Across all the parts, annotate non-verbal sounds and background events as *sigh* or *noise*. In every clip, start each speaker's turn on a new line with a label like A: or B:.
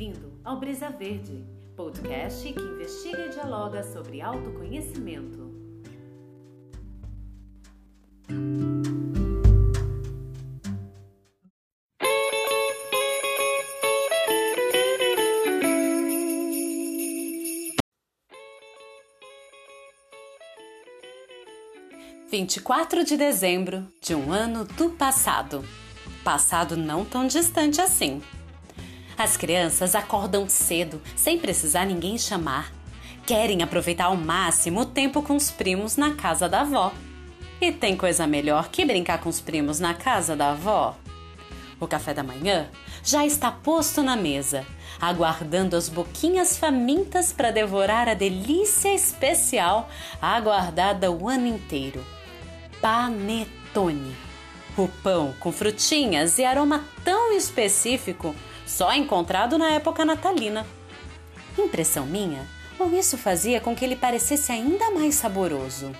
A: bem-vindo ao Brisa Verde, podcast que investiga e dialoga sobre autoconhecimento. Vinte e quatro de dezembro de um ano do passado. Passado não tão distante assim. As crianças acordam cedo, sem precisar ninguém chamar. Querem aproveitar ao máximo o tempo com os primos na casa da avó. E tem coisa melhor que brincar com os primos na casa da avó? O café da manhã já está posto na mesa, aguardando as boquinhas famintas para devorar a delícia especial aguardada o ano inteiro. Panetone. O pão com frutinhas e aroma tão específico só encontrado na época natalina. Impressão minha, ou isso fazia com que ele parecesse ainda mais saboroso.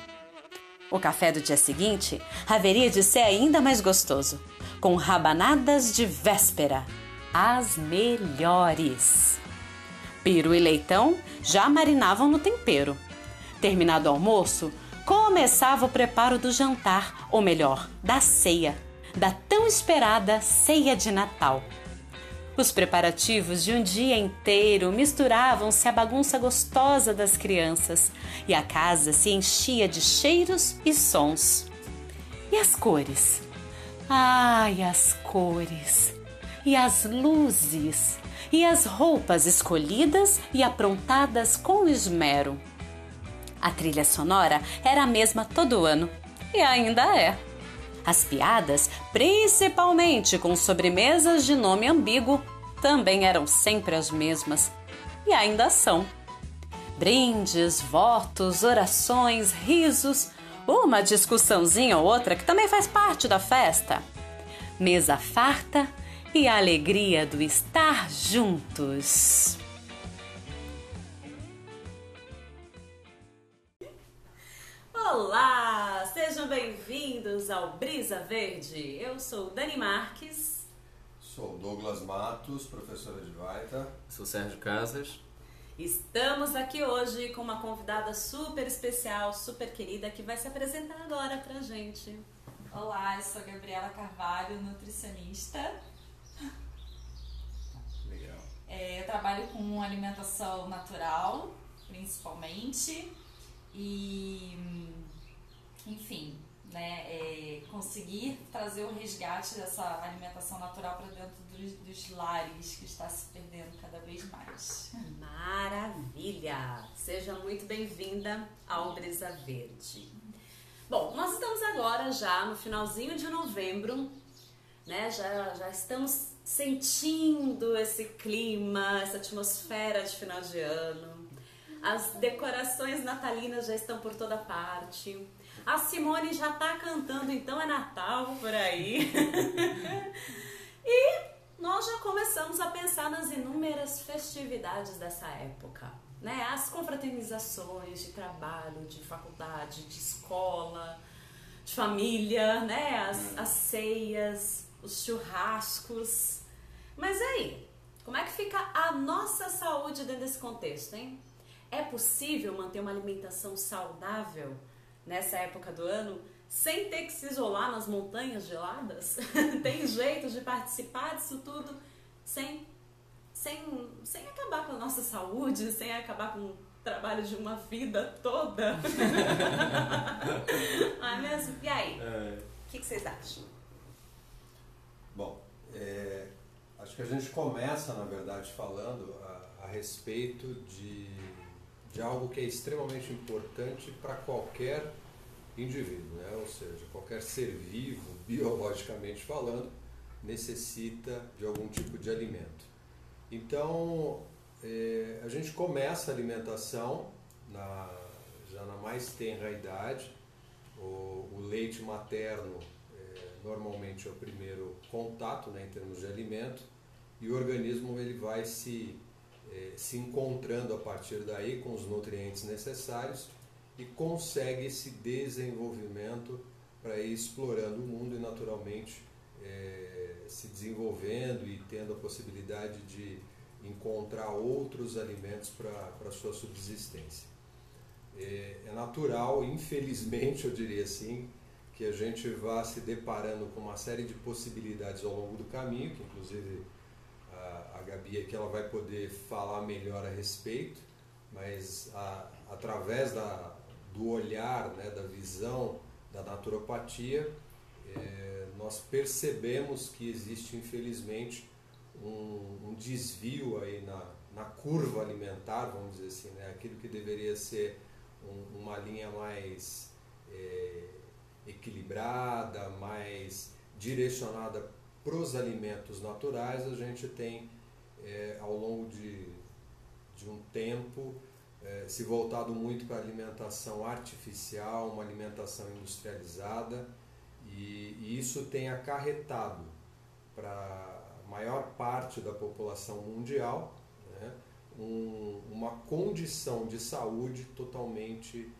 A: O café do dia seguinte haveria de ser ainda mais gostoso, com rabanadas de véspera, as melhores. Piro e leitão já marinavam no tempero. Terminado o almoço, começava o preparo do jantar, ou melhor, da ceia, da tão esperada ceia de Natal. Os preparativos de um dia inteiro misturavam-se à bagunça gostosa das crianças e a casa se enchia de cheiros e sons. E as cores? Ai, as cores! E as luzes! E as roupas escolhidas e aprontadas com esmero. A trilha sonora era a mesma todo ano e ainda é. As piadas, principalmente com sobremesas de nome ambíguo, também eram sempre as mesmas e ainda são. Brindes, votos, orações, risos, uma discussãozinha ou outra que também faz parte da festa. Mesa farta e a alegria do estar juntos. Olá, sejam bem-vindos ao Brisa Verde. Eu sou Dani Marques.
B: Sou Douglas Matos, professora de Vaita.
C: Sou Sérgio Casas.
A: Estamos aqui hoje com uma convidada super especial, super querida, que vai se apresentar agora pra gente.
D: Olá, eu sou Gabriela Carvalho, nutricionista.
B: Legal.
D: É, eu trabalho com alimentação natural, principalmente, e enfim, né, é, conseguir trazer o resgate dessa alimentação natural para dentro dos, dos lares que está se perdendo cada vez mais.
A: Maravilha! Seja muito bem-vinda ao Brisa Verde. Bom, nós estamos agora já no finalzinho de novembro, né? Já, já estamos sentindo esse clima, essa atmosfera de final de ano. As decorações natalinas já estão por toda parte. A Simone já tá cantando, então é Natal por aí. *laughs* e nós já começamos a pensar nas inúmeras festividades dessa época. Né? As confraternizações de trabalho, de faculdade, de escola, de família, né? as, as ceias, os churrascos. Mas aí, como é que fica a nossa saúde dentro desse contexto, hein? É possível manter uma alimentação saudável nessa época do ano sem ter que se isolar nas montanhas geladas? *laughs* Tem jeito de participar disso tudo sem, sem, sem acabar com a nossa saúde, sem acabar com o trabalho de uma vida toda? Não *laughs* é mesmo? E aí? O que, que vocês acham?
B: Bom, é, acho que a gente começa, na verdade, falando a, a respeito de, de algo que é extremamente importante para qualquer indivíduo, né? ou seja, qualquer ser vivo, *laughs* biologicamente falando, necessita de algum tipo de alimento. Então, é, a gente começa a alimentação na, já na mais tenra idade. O, o leite materno é, normalmente é o primeiro contato né, em termos de alimento e o organismo ele vai se, é, se encontrando a partir daí com os nutrientes necessários e consegue esse desenvolvimento para ir explorando o mundo e naturalmente é, se desenvolvendo e tendo a possibilidade de encontrar outros alimentos para a sua subsistência. É, é natural, infelizmente eu diria assim, que a gente vá se deparando com uma série de possibilidades ao longo do caminho, que inclusive Gabi aqui ela vai poder falar melhor a respeito, mas a, através da, do olhar, né, da visão da naturopatia, é, nós percebemos que existe infelizmente um, um desvio aí na, na curva alimentar, vamos dizer assim, né? aquilo que deveria ser um, uma linha mais é, equilibrada, mais direcionada para os alimentos naturais, a gente tem é, ao longo de, de um tempo é, se voltado muito para a alimentação artificial, uma alimentação industrializada, e, e isso tem acarretado para maior parte da população mundial né, um, uma condição de saúde totalmente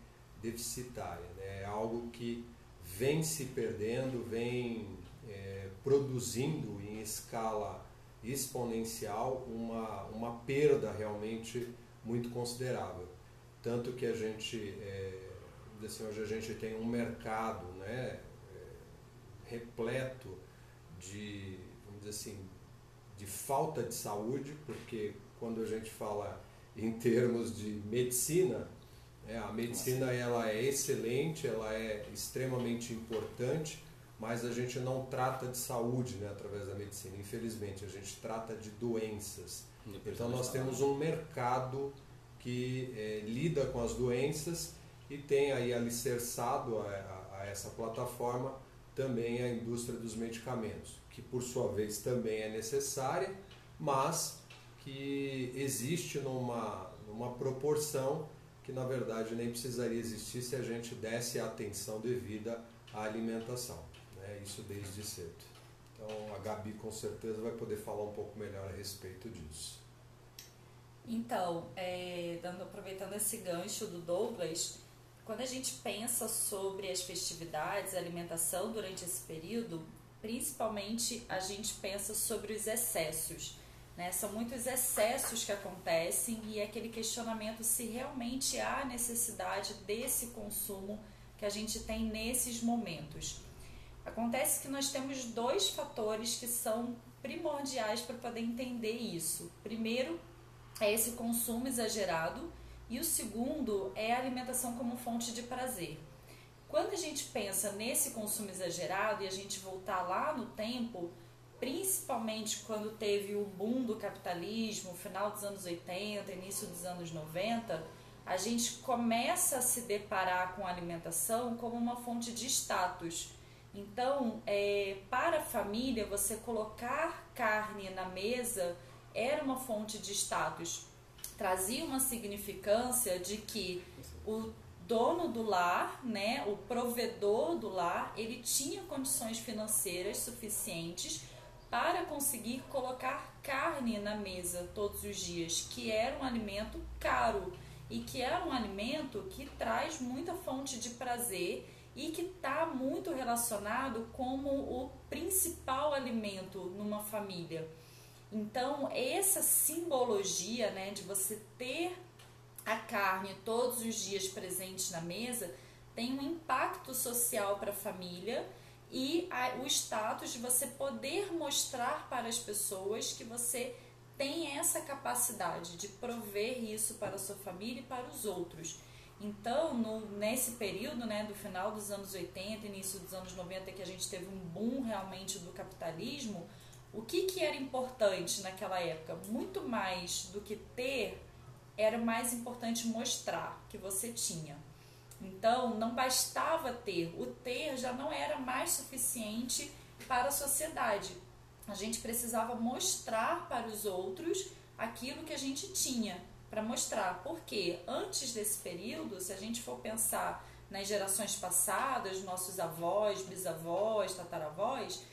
B: deficitária. Né? É algo que vem se perdendo, vem é, produzindo em escala exponencial uma, uma perda realmente muito considerável. Tanto que a gente, é, assim, hoje a gente tem um mercado né, é, repleto de, vamos dizer assim, de falta de saúde, porque quando a gente fala em termos de medicina, é, a medicina ela é excelente, ela é extremamente importante, mas a gente não trata de saúde né, através da medicina, infelizmente, a gente trata de doenças. Então nós temos um mercado que é, lida com as doenças e tem aí alicerçado a, a, a essa plataforma também a indústria dos medicamentos que por sua vez também é necessária, mas que existe numa, numa proporção que na verdade nem precisaria existir se a gente desse a atenção devida à alimentação, né? isso desde cedo. Então a Gabi com certeza vai poder falar um pouco melhor a respeito disso.
D: Então, é, dando, aproveitando esse gancho do Douglas, quando a gente pensa sobre as festividades, a alimentação durante esse período, principalmente a gente pensa sobre os excessos. Né? São muitos excessos que acontecem e é aquele questionamento se realmente há necessidade desse consumo que a gente tem nesses momentos. Acontece que nós temos dois fatores que são primordiais para poder entender isso. Primeiro é esse consumo exagerado e o segundo é a alimentação como fonte de prazer. Quando a gente pensa nesse consumo exagerado e a gente voltar lá no tempo, principalmente quando teve o boom do capitalismo, final dos anos 80, início dos anos 90, a gente começa a se deparar com a alimentação como uma fonte de status. Então, é, para a família, você colocar carne na mesa era uma fonte de status. Trazia uma significância de que o dono do lar, né, o provedor do lar, ele tinha condições financeiras suficientes para conseguir colocar carne na mesa todos os dias, que era um alimento caro e que era um alimento que traz muita fonte de prazer e que está muito relacionado como o principal alimento numa família. Então, essa simbologia né, de você ter a carne todos os dias presente na mesa tem um impacto social para a família e o status de você poder mostrar para as pessoas que você tem essa capacidade de prover isso para a sua família e para os outros. Então, no, nesse período, né, do final dos anos 80, início dos anos 90, que a gente teve um boom realmente do capitalismo, o que, que era importante naquela época? Muito mais do que ter era mais importante mostrar que você tinha. Então, não bastava ter, o ter já não era mais suficiente para a sociedade. A gente precisava mostrar para os outros aquilo que a gente tinha para mostrar. Porque antes desse período, se a gente for pensar nas gerações passadas, nossos avós, bisavós, tataravós,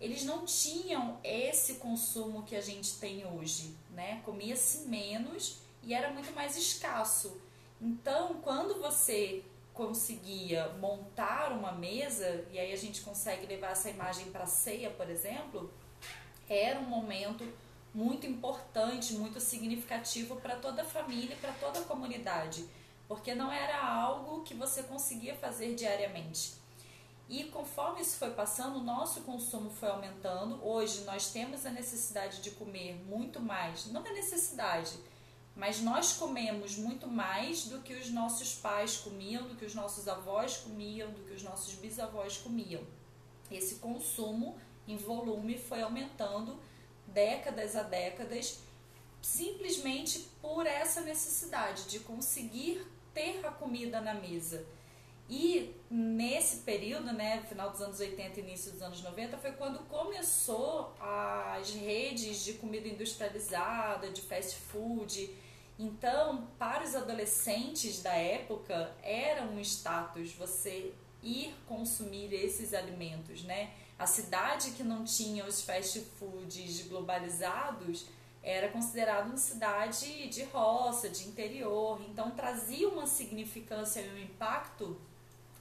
D: eles não tinham esse consumo que a gente tem hoje, né? Comia-se menos e era muito mais escasso. Então, quando você conseguia montar uma mesa, e aí a gente consegue levar essa imagem para ceia, por exemplo, era um momento muito importante, muito significativo para toda a família, para toda a comunidade, porque não era algo que você conseguia fazer diariamente. E conforme isso foi passando, o nosso consumo foi aumentando. Hoje nós temos a necessidade de comer muito mais, não é necessidade, mas nós comemos muito mais do que os nossos pais comiam, do que os nossos avós comiam, do que os nossos bisavós comiam. Esse consumo em volume foi aumentando décadas a décadas, simplesmente por essa necessidade de conseguir ter a comida na mesa. E nesse período, né, final dos anos 80 início dos anos 90, foi quando começou as redes de comida industrializada, de fast food. Então, para os adolescentes da época, era um status você ir consumir esses alimentos, né? A cidade que não tinha os fast foods globalizados era considerada uma cidade de roça, de interior, então trazia uma significância e um impacto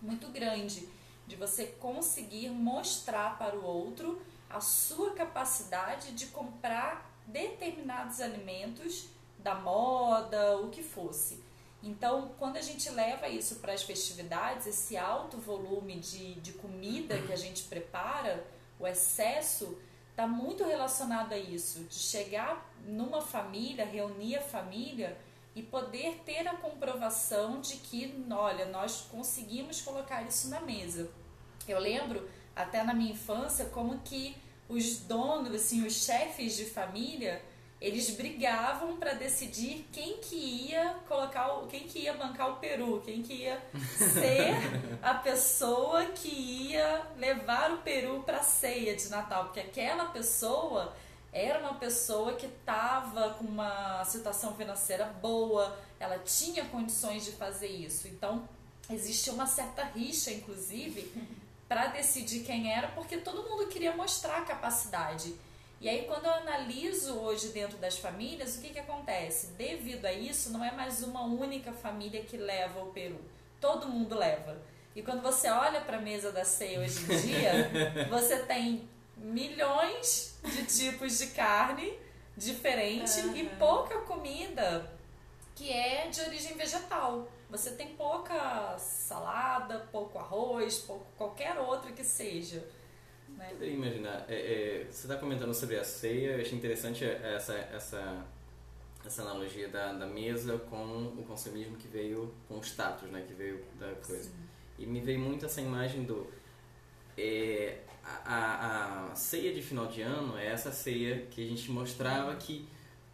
D: muito grande de você conseguir mostrar para o outro a sua capacidade de comprar determinados alimentos da moda, o que fosse. Então, quando a gente leva isso para as festividades, esse alto volume de, de comida que a gente prepara, o excesso, está muito relacionado a isso, de chegar numa família, reunir a família e poder ter a comprovação de que, olha, nós conseguimos colocar isso na mesa. Eu lembro, até na minha infância, como que os donos, assim, os chefes de família, eles brigavam para decidir quem que ia colocar o, quem que ia bancar o peru, quem que ia ser *laughs* a pessoa que ia levar o peru para a ceia de Natal, porque aquela pessoa era uma pessoa que estava com uma situação financeira boa, ela tinha condições de fazer isso. Então, existia uma certa rixa, inclusive, para decidir quem era, porque todo mundo queria mostrar a capacidade. E aí, quando eu analiso hoje dentro das famílias, o que, que acontece? Devido a isso, não é mais uma única família que leva o peru. Todo mundo leva. E quando você olha para a mesa da ceia hoje em dia, *laughs* você tem milhões de tipos de carne diferente uhum. e pouca comida que é de origem vegetal. Você tem pouca salada, pouco arroz, pouco qualquer outra que seja.
C: Né? Poderia imaginar. É, é, você está comentando sobre a ceia, eu achei interessante essa, essa, essa analogia da, da mesa com o consumismo que veio com o status, né, que veio da coisa. Sim. E me veio muito essa imagem do. É, a, a, a, ceia de final de ano é essa ceia que a gente mostrava que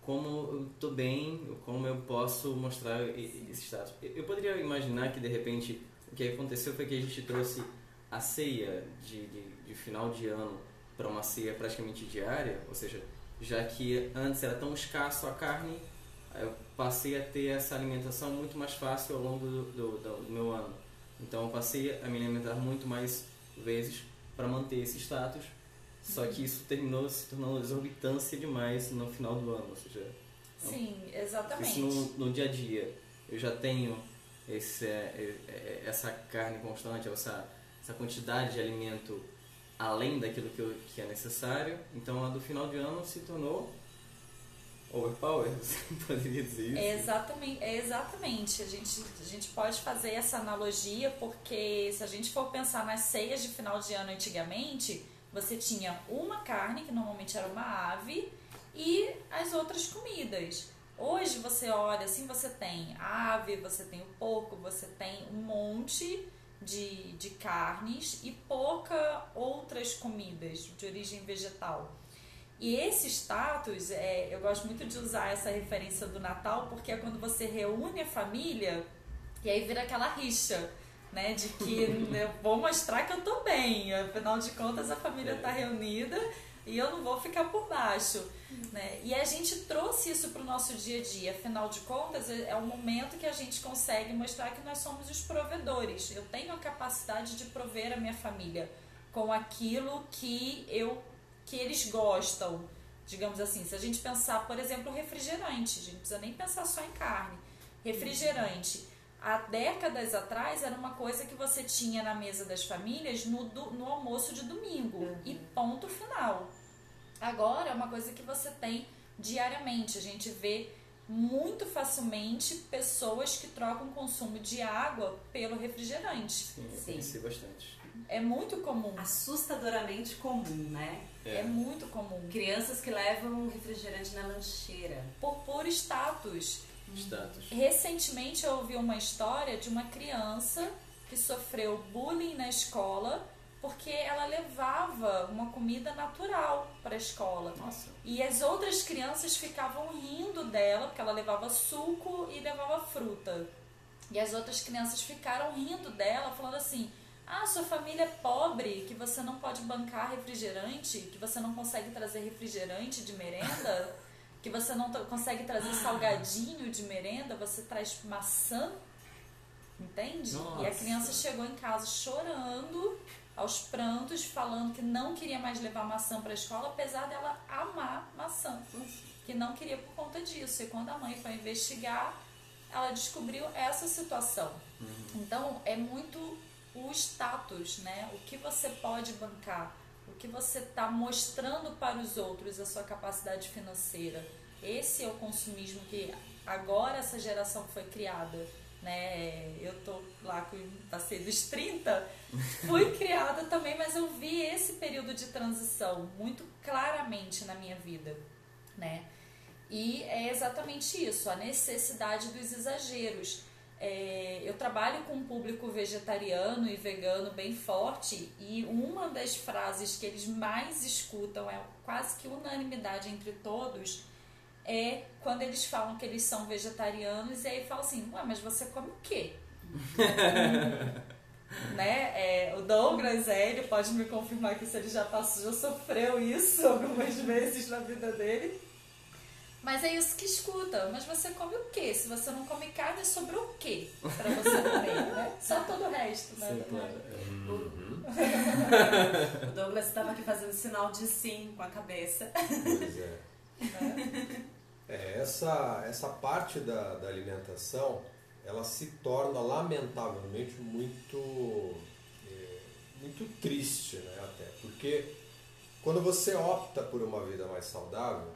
C: como eu estou bem, como eu posso mostrar esse status. Eu poderia imaginar que de repente o que aconteceu foi que a gente trouxe a ceia de, de, de final de ano para uma ceia praticamente diária, ou seja, já que antes era tão escasso a carne, eu passei a ter essa alimentação muito mais fácil ao longo do, do, do meu ano. Então eu passei a me alimentar muito mais vezes para manter esse status, só que isso terminou se tornando exorbitância demais no final do ano, ou seja...
D: Sim, exatamente.
C: Isso no, no dia a dia. Eu já tenho esse, é, é, essa carne constante, essa essa quantidade de alimento além daquilo que, que é necessário. Então a do final de ano se tornou overpower, *laughs* você poderia dizer isso?
D: É exatamente, é exatamente. A gente, a gente pode fazer essa analogia porque se a gente for pensar nas ceias de final de ano antigamente, você tinha uma carne, que normalmente era uma ave, e as outras comidas. Hoje você olha assim, você tem ave, você tem o porco, você tem um monte de, de carnes e pouca outras comidas de origem vegetal. E esse status, é, eu gosto muito de usar essa referência do Natal, porque é quando você reúne a família e aí vira aquela rixa, né? De que eu *laughs* vou mostrar que eu tô bem, afinal de contas a família está reunida e eu não vou ficar por baixo. Né? E a gente trouxe isso para o nosso dia a dia, afinal de contas, é, é o momento que a gente consegue mostrar que nós somos os provedores. Eu tenho a capacidade de prover a minha família com aquilo que eu que eles gostam. Digamos assim, se a gente pensar, por exemplo, refrigerante, a gente não precisa nem pensar só em carne. Refrigerante. Há décadas atrás era uma coisa que você tinha na mesa das famílias no, no almoço de domingo. Uhum. E ponto final. Agora é uma coisa que você tem diariamente. A gente vê muito facilmente pessoas que trocam o consumo de água pelo refrigerante.
C: Sim, eu
E: Sim.
C: conheci bastante.
D: É muito comum.
E: Assustadoramente comum, né?
D: É, muito comum.
E: Crianças que levam refrigerante na lancheira.
D: Por puro status.
C: Status.
D: Recentemente eu ouvi uma história de uma criança que sofreu bullying na escola porque ela levava uma comida natural para a escola.
C: Nossa.
D: E as outras crianças ficavam rindo dela, porque ela levava suco e levava fruta. E as outras crianças ficaram rindo dela, falando assim: Ah, sua família é pobre, que você não pode bancar refrigerante, que você não consegue trazer refrigerante de merenda, *laughs* que você não consegue trazer salgadinho de merenda, você traz maçã. Entende? E a
C: Nossa.
D: criança chegou em casa chorando, aos prantos, falando que não queria mais levar maçã para a escola, apesar dela amar maçã, que não queria por conta disso. E quando a mãe foi investigar, ela descobriu essa situação. Então é muito o status, né? O que você pode bancar, o que você está mostrando para os outros, a sua capacidade financeira. Esse é o consumismo que agora essa geração foi criada. Né? Eu tô lá com passei dos 30, fui *laughs* criada também, mas eu vi esse período de transição muito claramente na minha vida, né? E é exatamente isso, a necessidade dos exageros. É, eu trabalho com um público vegetariano e vegano bem forte e uma das frases que eles mais escutam é quase que unanimidade entre todos é quando eles falam que eles são vegetarianos e aí falam assim, ué, mas você come o quê? *laughs* né? É, o Douglas, é, ele pode me confirmar que se ele já passou, já sofreu isso algumas vezes na vida dele. Mas é isso que escuta. Mas você come o quê? Se você não come carne, sobrou o quê pra você comer, né? Só todo o resto, né?
C: Sim, claro. *laughs*
E: O Douglas estava aqui fazendo sinal de sim com a cabeça.
B: Pois é. É, essa, essa parte da, da alimentação, ela se torna lamentavelmente muito, é, muito triste, né, até. Porque quando você opta por uma vida mais saudável,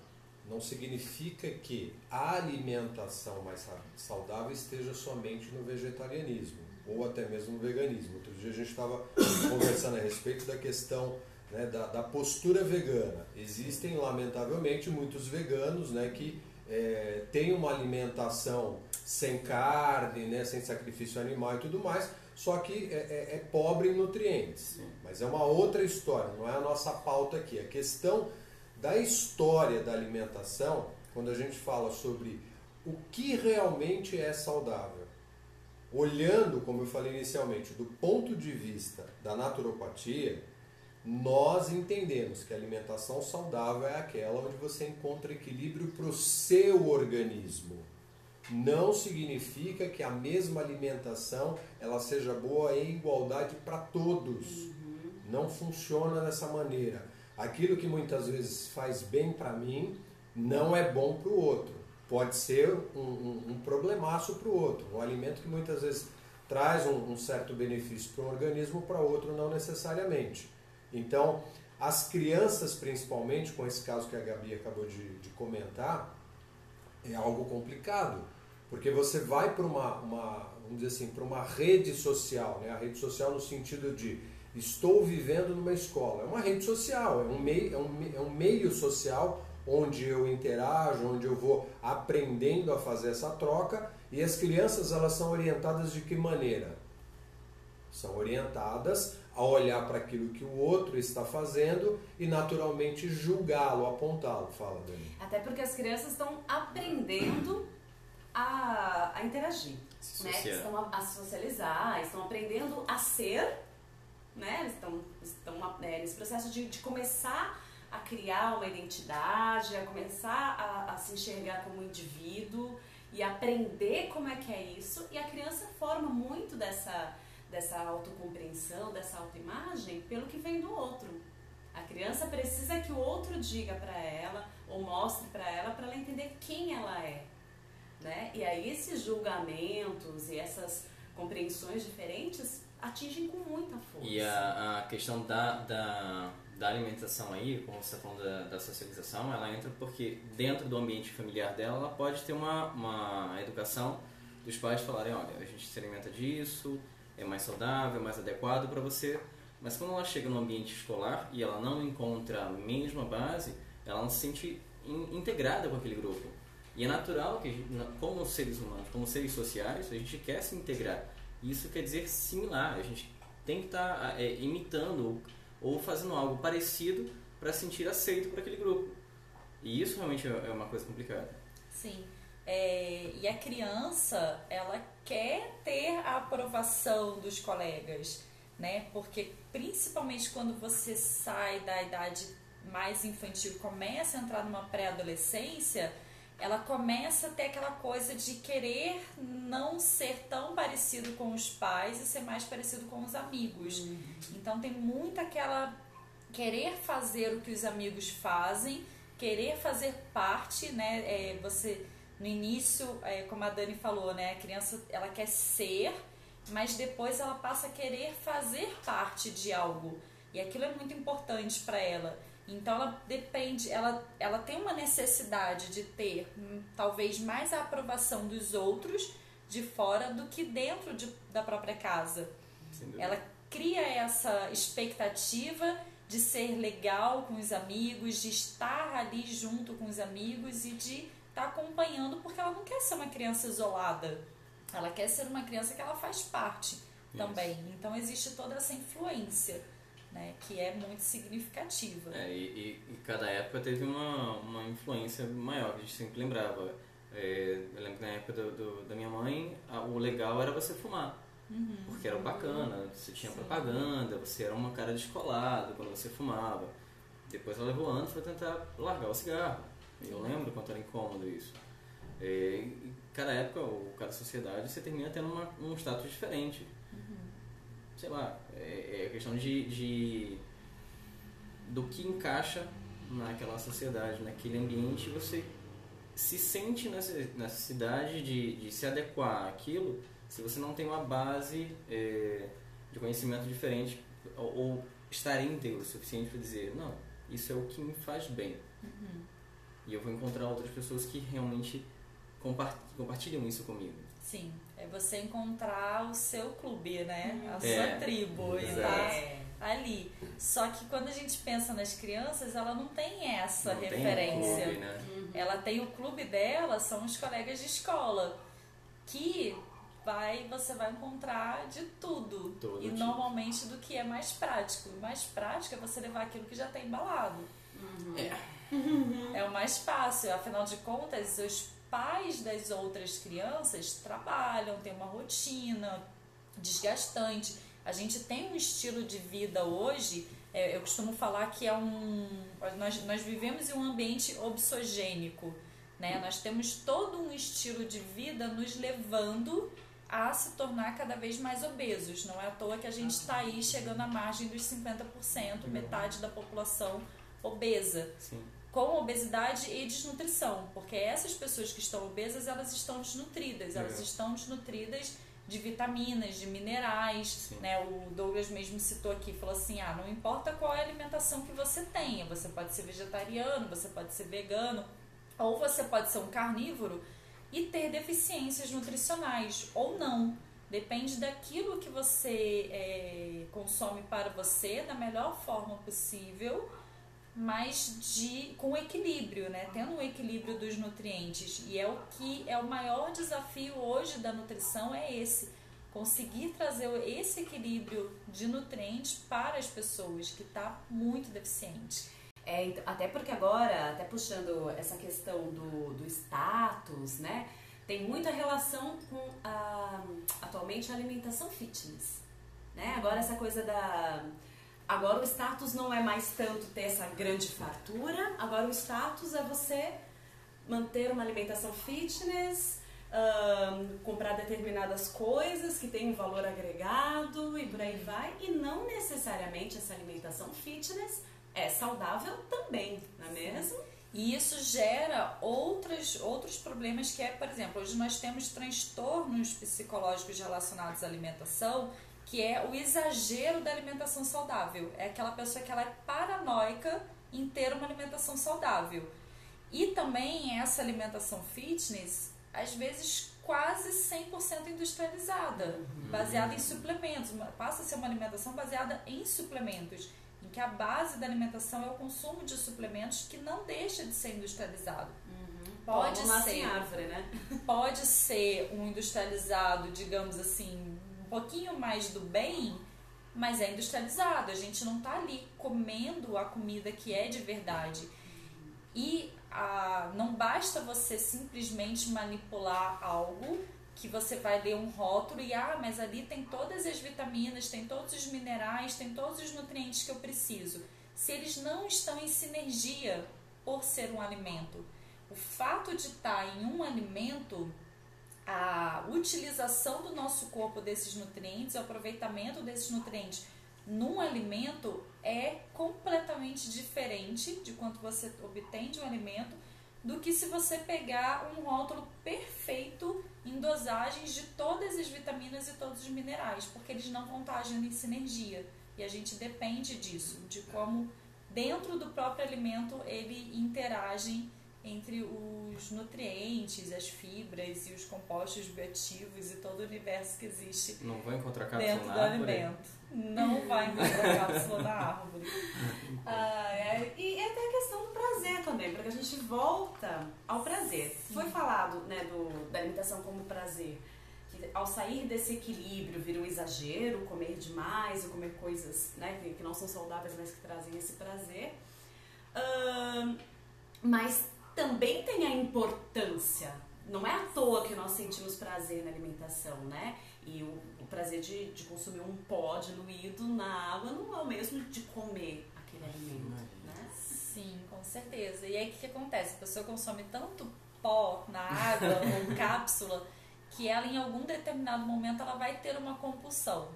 B: não significa que a alimentação mais sa- saudável esteja somente no vegetarianismo ou até mesmo no veganismo. Outro dia a gente estava *coughs* conversando a respeito da questão né, da, da postura vegana. Existem, lamentavelmente, muitos veganos né, que é, têm uma alimentação sem carne, né, sem sacrifício animal e tudo mais, só que é, é- é pobre em nutrientes. Mas é uma outra história, não é a nossa pauta aqui. A questão da história da alimentação, quando a gente fala sobre o que realmente é saudável, olhando, como eu falei inicialmente, do ponto de vista da naturopatia, nós entendemos que a alimentação saudável é aquela onde você encontra equilíbrio para o seu organismo. Não significa que a mesma alimentação ela seja boa em igualdade para todos. Não funciona dessa maneira. Aquilo que muitas vezes faz bem para mim não é bom para o outro. Pode ser um, um, um problemaço para o outro. Um alimento que muitas vezes traz um, um certo benefício para um organismo, para outro não necessariamente. Então, as crianças, principalmente, com esse caso que a Gabi acabou de, de comentar, é algo complicado, porque você vai para uma, uma, vamos dizer assim, para uma rede social, né? a rede social no sentido de estou vivendo numa escola, é uma rede social, é um meio, é um, é um meio social onde eu interajo, onde eu vou aprendendo a fazer essa troca, e as crianças elas são orientadas de que maneira? São orientadas a olhar para aquilo que o outro está fazendo e naturalmente julgá-lo, apontá-lo. Fala, Dani.
E: Até porque as crianças estão aprendendo a, a interagir, né? Estão a, a socializar, estão aprendendo a ser, né? Eles Estão, estão é, nesse processo de, de começar a criar uma identidade, a começar a, a se enxergar como indivíduo e aprender como é que é isso. E a criança forma muito dessa, dessa autocompreensão, dessa autoimagem pelo que vem do outro. A criança precisa que o outro diga para ela ou mostre para ela para ela entender quem ela é, né? E aí esses julgamentos e essas compreensões diferentes atingem com muita força.
C: E a, a questão da, da, da alimentação aí, como você está falando da, da, socialização, ela entra porque dentro do ambiente familiar dela, ela pode ter uma, uma educação dos pais falarem, olha, a gente se alimenta disso, é mais saudável, mais adequado para você. Mas quando ela chega no ambiente escolar e ela não encontra a mesma base, ela não se sente in, integrada com aquele grupo. E é natural que, como seres humanos, como seres sociais, a gente quer se integrar. Isso quer dizer similar. A gente tem que estar tá, é, imitando ou fazendo algo parecido para sentir aceito por aquele grupo. E isso realmente é, é uma coisa complicada.
D: Sim. É, e a criança, ela quer ter a aprovação dos colegas, né? Porque principalmente quando você sai da idade mais infantil começa a entrar numa pré-adolescência, ela começa a ter aquela coisa de querer não ser tão parecido com os pais e ser mais parecido com os amigos. Uhum. Então tem muito aquela querer fazer o que os amigos fazem, querer fazer parte, né? É, você no início, é, como a Dani falou, né? A criança ela quer ser, mas depois ela passa a querer fazer parte de algo. E aquilo é muito importante para ela. Então ela depende, ela, ela tem uma necessidade de ter hum, talvez mais a aprovação dos outros de fora do que dentro de, da própria casa. Ela cria essa expectativa de ser legal com os amigos, de estar ali junto com os amigos e de estar tá acompanhando, porque ela não quer ser uma criança isolada. Ela quer ser uma criança que ela faz parte Isso. também. Então existe toda essa influência né, que é muito significativa.
C: É, e, e, cada época teve uma, uma influência maior, a gente sempre lembrava. É, eu lembro que na época do, do, da minha mãe, a, o legal era você fumar. Uhum. Porque era bacana, você tinha Sim. propaganda, você era uma cara descolado quando você fumava. Depois ela levou anos para tentar largar o cigarro. Eu lembro quanto era incômodo isso. É, cada época, ou cada sociedade, você termina tendo uma, um status diferente sei lá, é, é questão de, de do que encaixa naquela sociedade, naquele ambiente, você se sente nessa necessidade de, de se adequar àquilo se você não tem uma base é, de conhecimento diferente ou, ou estar íntegro o suficiente para dizer, não, isso é o que me faz bem. Uhum. E eu vou encontrar outras pessoas que realmente compartilham isso comigo.
D: Sim, é você encontrar o seu clube, né? A é, sua tribo e tá ali. Só que quando a gente pensa nas crianças, ela não tem essa não referência. Tem clube, né? Uhum. Ela tem o clube dela, são os colegas de escola. Que vai, você vai encontrar de tudo. Todo e tipo. normalmente do que é mais prático. O mais prático é você levar aquilo que já está embalado. Uhum. É. *laughs* É o mais fácil, afinal de contas, os pais das outras crianças trabalham, têm uma rotina desgastante. A gente tem um estilo de vida hoje, é, eu costumo falar que é um. Nós, nós vivemos em um ambiente obsogênico. Né? Nós temos todo um estilo de vida nos levando a se tornar cada vez mais obesos. Não é à toa que a gente está aí chegando à margem dos 50%, metade da população obesa. Sim com obesidade e desnutrição, porque essas pessoas que estão obesas, elas estão desnutridas, elas é. estão desnutridas de vitaminas, de minerais, né? O Douglas mesmo citou aqui, falou assim: "Ah, não importa qual é a alimentação que você tenha, você pode ser vegetariano, você pode ser vegano, ou você pode ser um carnívoro e ter deficiências nutricionais ou não. Depende daquilo que você é, consome para você da melhor forma possível mas de com equilíbrio, né? Tendo um equilíbrio dos nutrientes. E é o que é o maior desafio hoje da nutrição é esse, conseguir trazer esse equilíbrio de nutrientes para as pessoas que está muito deficiente.
E: É, até porque agora, até puxando essa questão do, do status, né? Tem muita relação com a, atualmente a alimentação fitness. Né? Agora essa coisa da Agora o status não é mais tanto ter essa grande fartura, agora o status é você manter uma alimentação fitness, um, comprar determinadas coisas que têm um valor agregado e por aí vai, e não necessariamente essa alimentação fitness é saudável também, não é mesmo?
D: E isso gera outros, outros problemas que é, por exemplo, hoje nós temos transtornos psicológicos relacionados à alimentação que é o exagero da alimentação saudável. É aquela pessoa que ela é paranoica em ter uma alimentação saudável. E também essa alimentação fitness, às vezes quase 100% industrializada, uhum. baseada em suplementos. Passa a ser uma alimentação baseada em suplementos, em que a base da alimentação é o consumo de suplementos que não deixa de ser industrializado.
E: Uhum. Pode Como ser árvore, né?
D: Pode ser um industrializado, digamos assim, pouquinho mais do bem, mas é industrializado. A gente não está ali comendo a comida que é de verdade. E a, não basta você simplesmente manipular algo que você vai ler um rótulo e ah, mas ali tem todas as vitaminas, tem todos os minerais, tem todos os nutrientes que eu preciso. Se eles não estão em sinergia por ser um alimento, o fato de estar em um alimento, a utilização do nosso corpo desses nutrientes, o aproveitamento desses nutrientes num alimento é completamente diferente de quanto você obtém de um alimento do que se você pegar um rótulo perfeito em dosagens de todas as vitaminas e todos os minerais, porque eles não vão estar agindo em sinergia. E a gente depende disso, de como dentro do próprio alimento ele interage entre os nutrientes, as fibras e os compostos bioativos e todo o universo que existe
C: Não vou encontrar
D: dentro do alimento não vai encontrar a *laughs* cápsula da árvore.
E: Ah, é, e até a questão do prazer também, porque a gente volta ao prazer. Sim. Foi falado né, do, da alimentação como prazer. Que ao sair desse equilíbrio vira um exagero, comer demais ou comer coisas né, que, que não são saudáveis, mas que trazem esse prazer. Uh, mas também tem a importância. Não é à toa que nós sentimos prazer na alimentação, né? E o, o prazer de, de, consumir um pó diluído na água não é o mesmo de comer aquele alimento, né?
D: Sim, com certeza. E aí o que, que acontece? A pessoa consome tanto pó na água ou *laughs* cápsula que ela em algum determinado momento ela vai ter uma compulsão.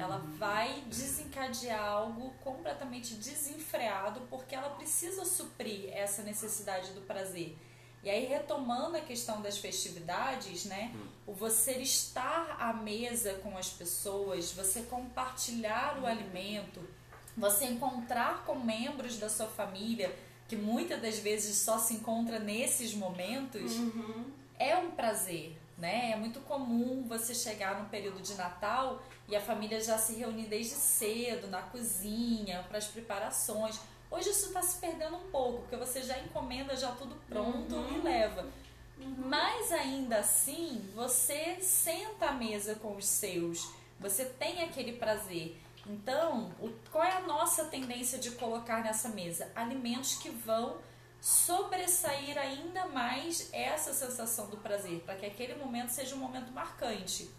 D: Ela vai desencadear algo completamente desenfreado porque ela precisa suprir essa necessidade do prazer. E aí, retomando a questão das festividades, né? Hum. O você estar à mesa com as pessoas, você compartilhar o alimento, você encontrar com membros da sua família, que muitas das vezes só se encontra nesses momentos, uhum. é um prazer, né? É muito comum você chegar no período de Natal e a família já se reúne desde cedo na cozinha para as preparações. Hoje isso está se perdendo um pouco, porque você já encomenda já tudo pronto uhum. e leva. Uhum. Mas ainda assim, você senta à mesa com os seus, você tem aquele prazer. Então, o, qual é a nossa tendência de colocar nessa mesa? Alimentos que vão sobressair ainda mais essa sensação do prazer, para que aquele momento seja um momento marcante.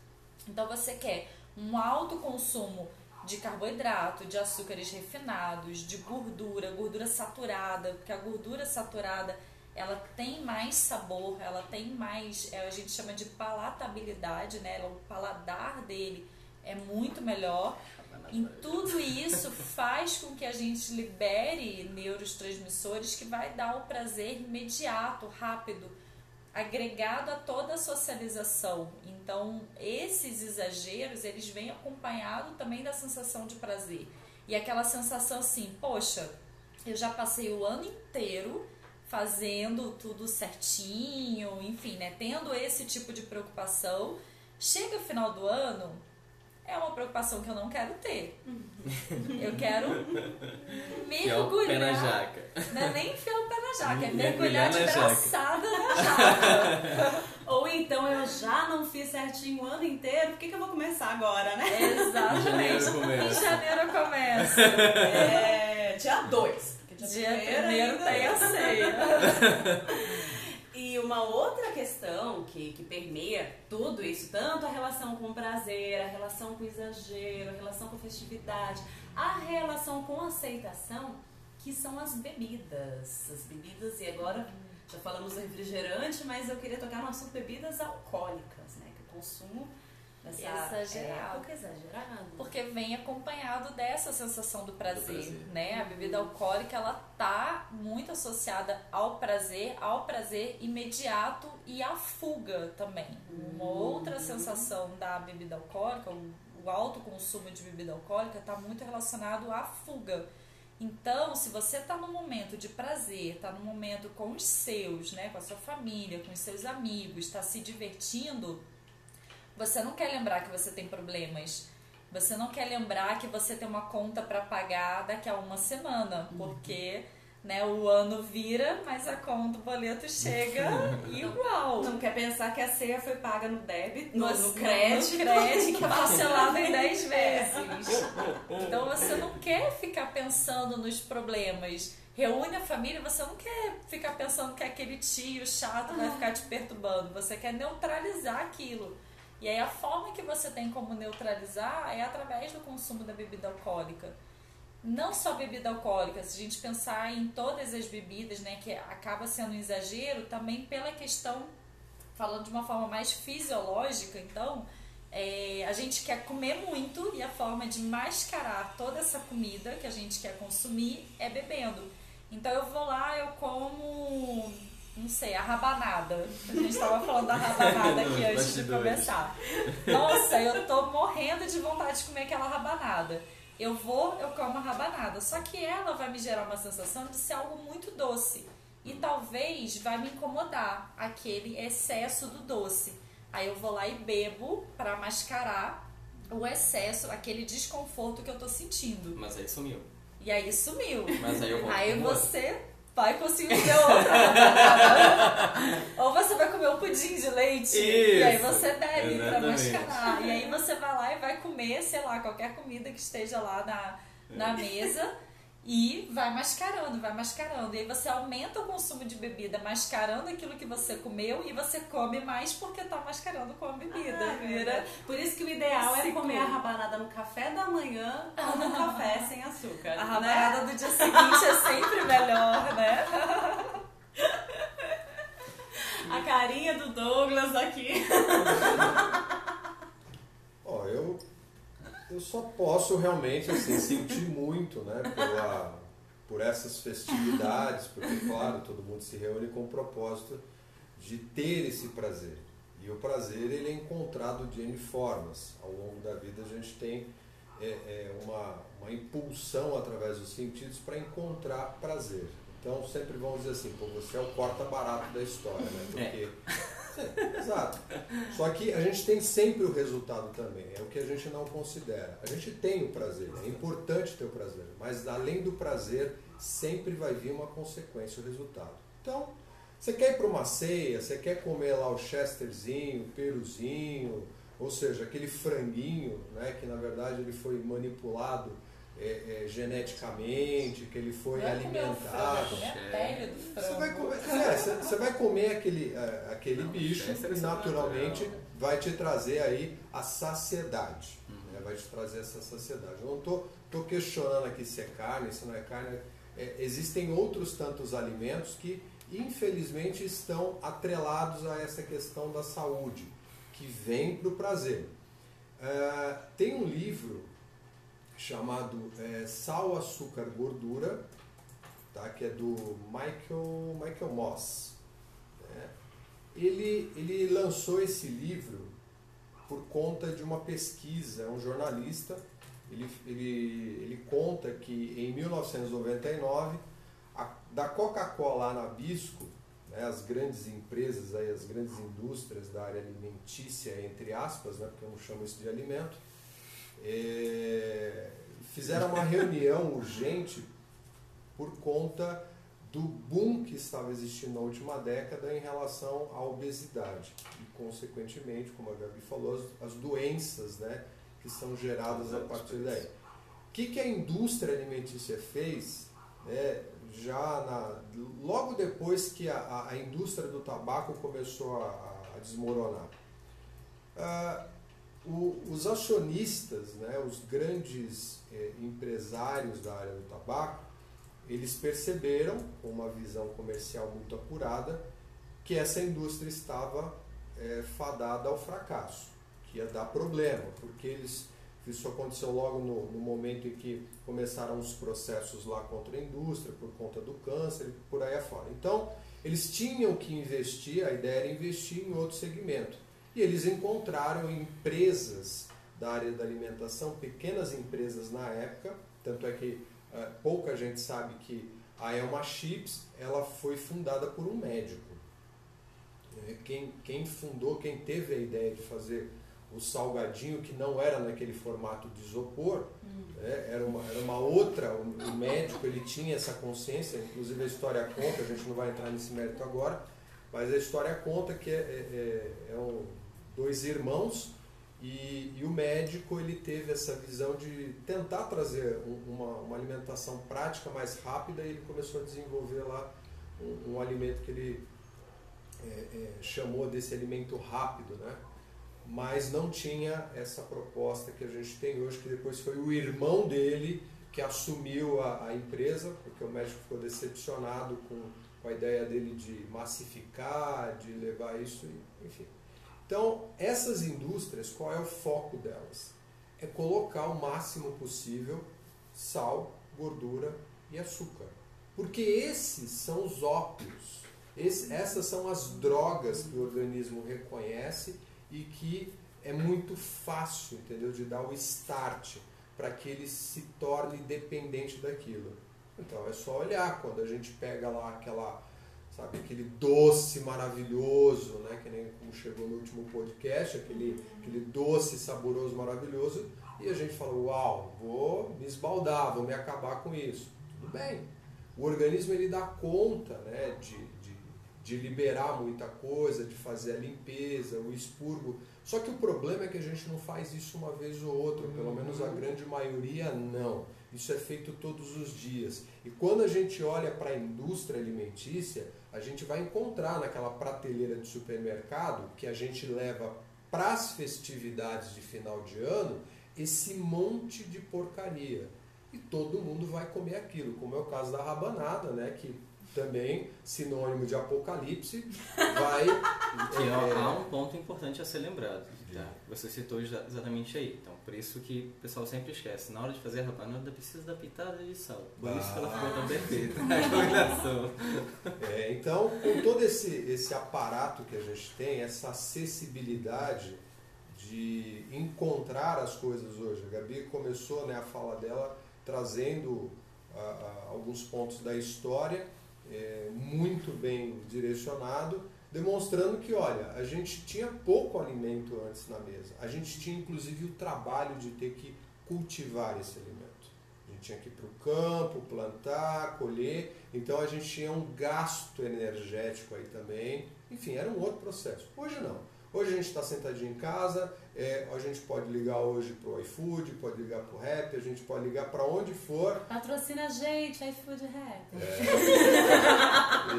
D: Então, você quer um alto consumo de carboidrato, de açúcares refinados, de gordura, gordura saturada, porque a gordura saturada ela tem mais sabor, ela tem mais, é, a gente chama de palatabilidade, né? O paladar dele é muito melhor. E tudo isso faz com que a gente libere neurotransmissores que vai dar o prazer imediato, rápido agregado a toda a socialização. Então, esses exageros, eles vêm acompanhado também da sensação de prazer. E aquela sensação assim, poxa, eu já passei o ano inteiro fazendo tudo certinho, enfim, né, tendo esse tipo de preocupação. Chega o final do ano, é uma preocupação que eu não quero ter. Eu quero mergulhar.
C: na jaca.
D: Não é nem enfiar o pé na jaca, é mergulhar de braçada na jaca.
E: Ou então eu já não fiz certinho o ano inteiro, por que, que eu vou começar agora, né?
D: Exatamente. Em janeiro eu começo.
E: É, dia 2.
D: Dia 1 tem a ceia. *laughs*
E: Uma outra questão que, que permeia tudo isso, tanto a relação com o prazer, a relação com o exagero, a relação com a festividade, a relação com a aceitação, que são as bebidas. As bebidas, e agora já falamos do refrigerante, mas eu queria tocar no assunto bebidas alcoólicas, né? Que o consumo
D: Nessa exagerado.
E: Época exagerado.
D: Porque vem acompanhado dessa sensação do prazer, do prazer. né? A bebida alcoólica, ela tá muito associada ao prazer, ao prazer imediato e à fuga também. Uma outra sensação da bebida alcoólica, o, o alto consumo de bebida alcoólica está muito relacionado à fuga. Então, se você está num momento de prazer, está num momento com os seus, né, com a sua família, com os seus amigos, está se divertindo, você não quer lembrar que você tem problemas. Você não quer lembrar que você tem uma conta para pagar daqui a uma semana, uhum. porque né, o ano vira, mas a conta, o boleto chega *laughs* igual.
E: Não quer pensar que a ceia foi paga no débito,
D: no, no, no crédito, no crédito *laughs* parcelado em 10 vezes. Então você não quer ficar pensando nos problemas. Reúne a família, você não quer ficar pensando que aquele tio chato vai ficar te perturbando. Você quer neutralizar aquilo. E aí a forma que você tem como neutralizar é através do consumo da bebida alcoólica. Não só bebida alcoólica, se a gente pensar em todas as bebidas, né, que acaba sendo um exagero, também pela questão, falando de uma forma mais fisiológica, então, é, a gente quer comer muito e a forma de mascarar toda essa comida que a gente quer consumir é bebendo. Então eu vou lá, eu como não sei, a rabanada. A gente estava falando da rabanada *laughs* aqui antes de começar. Nossa, eu tô morrendo de vontade de comer aquela rabanada. Eu vou, eu como a rabanada. Só que ela vai me gerar uma sensação de ser algo muito doce. E talvez vai me incomodar aquele excesso do doce. Aí eu vou lá e bebo para mascarar o excesso, aquele desconforto que eu tô sentindo.
C: Mas aí sumiu.
D: E aí sumiu.
C: Mas aí eu vou
D: Aí você vai conseguir comer outra. Ou você vai comer um pudim de leite Isso, e aí você bebe para mascarar. E aí você vai lá e vai comer, sei lá, qualquer comida que esteja lá na, na mesa e vai mascarando, vai mascarando. E aí você aumenta o consumo de bebida, mascarando aquilo que você comeu e você come mais porque tá mascarando com a bebida. Ah, vira.
E: Por isso que o ideal é comer a rabanada no café da manhã ou *laughs* no café sem açúcar.
D: A né? rabanada né? do dia seguinte é sempre melhor, né?
E: A carinha do Douglas aqui.
B: Ó, eu eu só posso realmente assim, sentir muito né, pela, por essas festividades, porque, claro, todo mundo se reúne com o propósito de ter esse prazer. E o prazer ele é encontrado de N formas. Ao longo da vida a gente tem é, é, uma, uma impulsão através dos sentidos para encontrar prazer. Então sempre vamos dizer assim, pô, você é o porta-barato da história, né? Porque é. É, exato. Só que a gente tem sempre o resultado também, é o que a gente não considera. A gente tem o prazer, é importante ter o prazer, mas além do prazer, sempre vai vir uma consequência, o resultado. Então, você quer ir para uma ceia, você quer comer lá o chesterzinho, o peruzinho, ou seja, aquele franguinho, né, que na verdade ele foi manipulado é, é, geneticamente, que ele foi alimentado.
D: É.
B: Você vai comer, é, você vai comer aquele, é, aquele bicho e naturalmente vai te trazer aí a saciedade. Né? Vai te trazer essa saciedade. Eu não estou tô, tô questionando aqui se é carne, se não é carne. É, existem outros tantos alimentos que infelizmente estão atrelados a essa questão da saúde, que vem para o prazer. Uh, tem um livro chamado é, Sal, Açúcar, Gordura, tá? que é do Michael, Michael Moss. Né? Ele, ele lançou esse livro por conta de uma pesquisa, é um jornalista, ele, ele, ele conta que em 1999, a, da Coca-Cola a Nabisco, né, as grandes empresas, aí, as grandes indústrias da área alimentícia, entre aspas, né, porque eu não chamo isso de alimento, é, fizeram uma reunião urgente por conta do boom que estava existindo na última década em relação à obesidade e, consequentemente, como a Gabi falou, as, as doenças né, que são geradas a partir daí. O que, que a indústria alimentícia fez né, já na, logo depois que a, a indústria do tabaco começou a, a desmoronar? Uh, o, os acionistas, né, os grandes eh, empresários da área do tabaco, eles perceberam, com uma visão comercial muito apurada, que essa indústria estava eh, fadada ao fracasso, que ia dar problema, porque eles, isso aconteceu logo no, no, momento em que começaram os processos lá contra a indústria, por conta do câncer e por aí afora. Então, eles tinham que investir, a ideia era investir em outro segmento. E eles encontraram empresas da área da alimentação, pequenas empresas na época, tanto é que é, pouca gente sabe que a Elma Chips ela foi fundada por um médico. É, quem, quem fundou, quem teve a ideia de fazer o salgadinho, que não era naquele formato de isopor, hum. né, era, uma, era uma outra, o, o, médico ele tinha essa consciência, inclusive a história conta, a gente não vai entrar nesse mérito agora, mas a história conta que é, é, é, é um, dois irmãos e, e, o médico ele teve essa visão de tentar trazer um, uma, uma, alimentação prática mais rápida e ele começou a desenvolver lá um, um alimento que ele é, é, chamou desse alimento rápido, né? mas não tinha essa proposta que a gente tem hoje, que depois foi o irmão dele que assumiu a, a empresa, porque o médico ficou decepcionado com, com a ideia dele de massificar, de levar isso, enfim. Então, essas indústrias, qual é o foco delas? É colocar o máximo possível sal, gordura e açúcar. Porque esses são os ópios, esse, essas são as drogas que o organismo reconhece e que é muito fácil, entendeu, de dar o start para que ele se torne dependente daquilo. Então é só olhar quando a gente pega lá aquela, sabe, aquele doce maravilhoso, né, que nem como chegou no último podcast, aquele, aquele doce saboroso maravilhoso, e a gente fala, uau, vou me esbaldar, vou me acabar com isso. Tudo bem. O organismo ele dá conta, né, de, de liberar muita coisa, de fazer a limpeza, o expurgo. Só que o problema é que a gente não faz isso uma vez ou outra, pelo menos a grande maioria não. Isso é feito todos os dias. E quando a gente olha para a indústria alimentícia, a gente vai encontrar naquela prateleira de supermercado que a gente leva para as festividades de final de ano esse monte de porcaria. E todo mundo vai comer aquilo, como é o caso da rabanada, né? Que também sinônimo de apocalipse, vai.
C: Que é, há um ponto importante a ser lembrado. Tá? Você citou exatamente aí. Então, por isso que o pessoal sempre esquece. Na hora de fazer a rabanada, precisa da pitada de sal. Por ah. isso que ela ficou tão perfeita. *laughs*
B: é, então, com todo esse, esse aparato que a gente tem, essa acessibilidade de encontrar as coisas hoje. A Gabi começou né, a fala dela trazendo a, a, alguns pontos da história é, muito bem direcionado, demonstrando que, olha, a gente tinha pouco alimento antes na mesa. A gente tinha, inclusive, o trabalho de ter que cultivar esse alimento. A gente tinha que ir para o campo, plantar, colher. Então, a gente tinha um gasto energético aí também. Enfim, era um outro processo. Hoje não. Hoje a gente está sentadinho em casa, é, a gente pode ligar hoje para o iFood, pode ligar para o Rap, a gente pode ligar para onde for.
E: Patrocina a gente, iFood Rap.
B: É,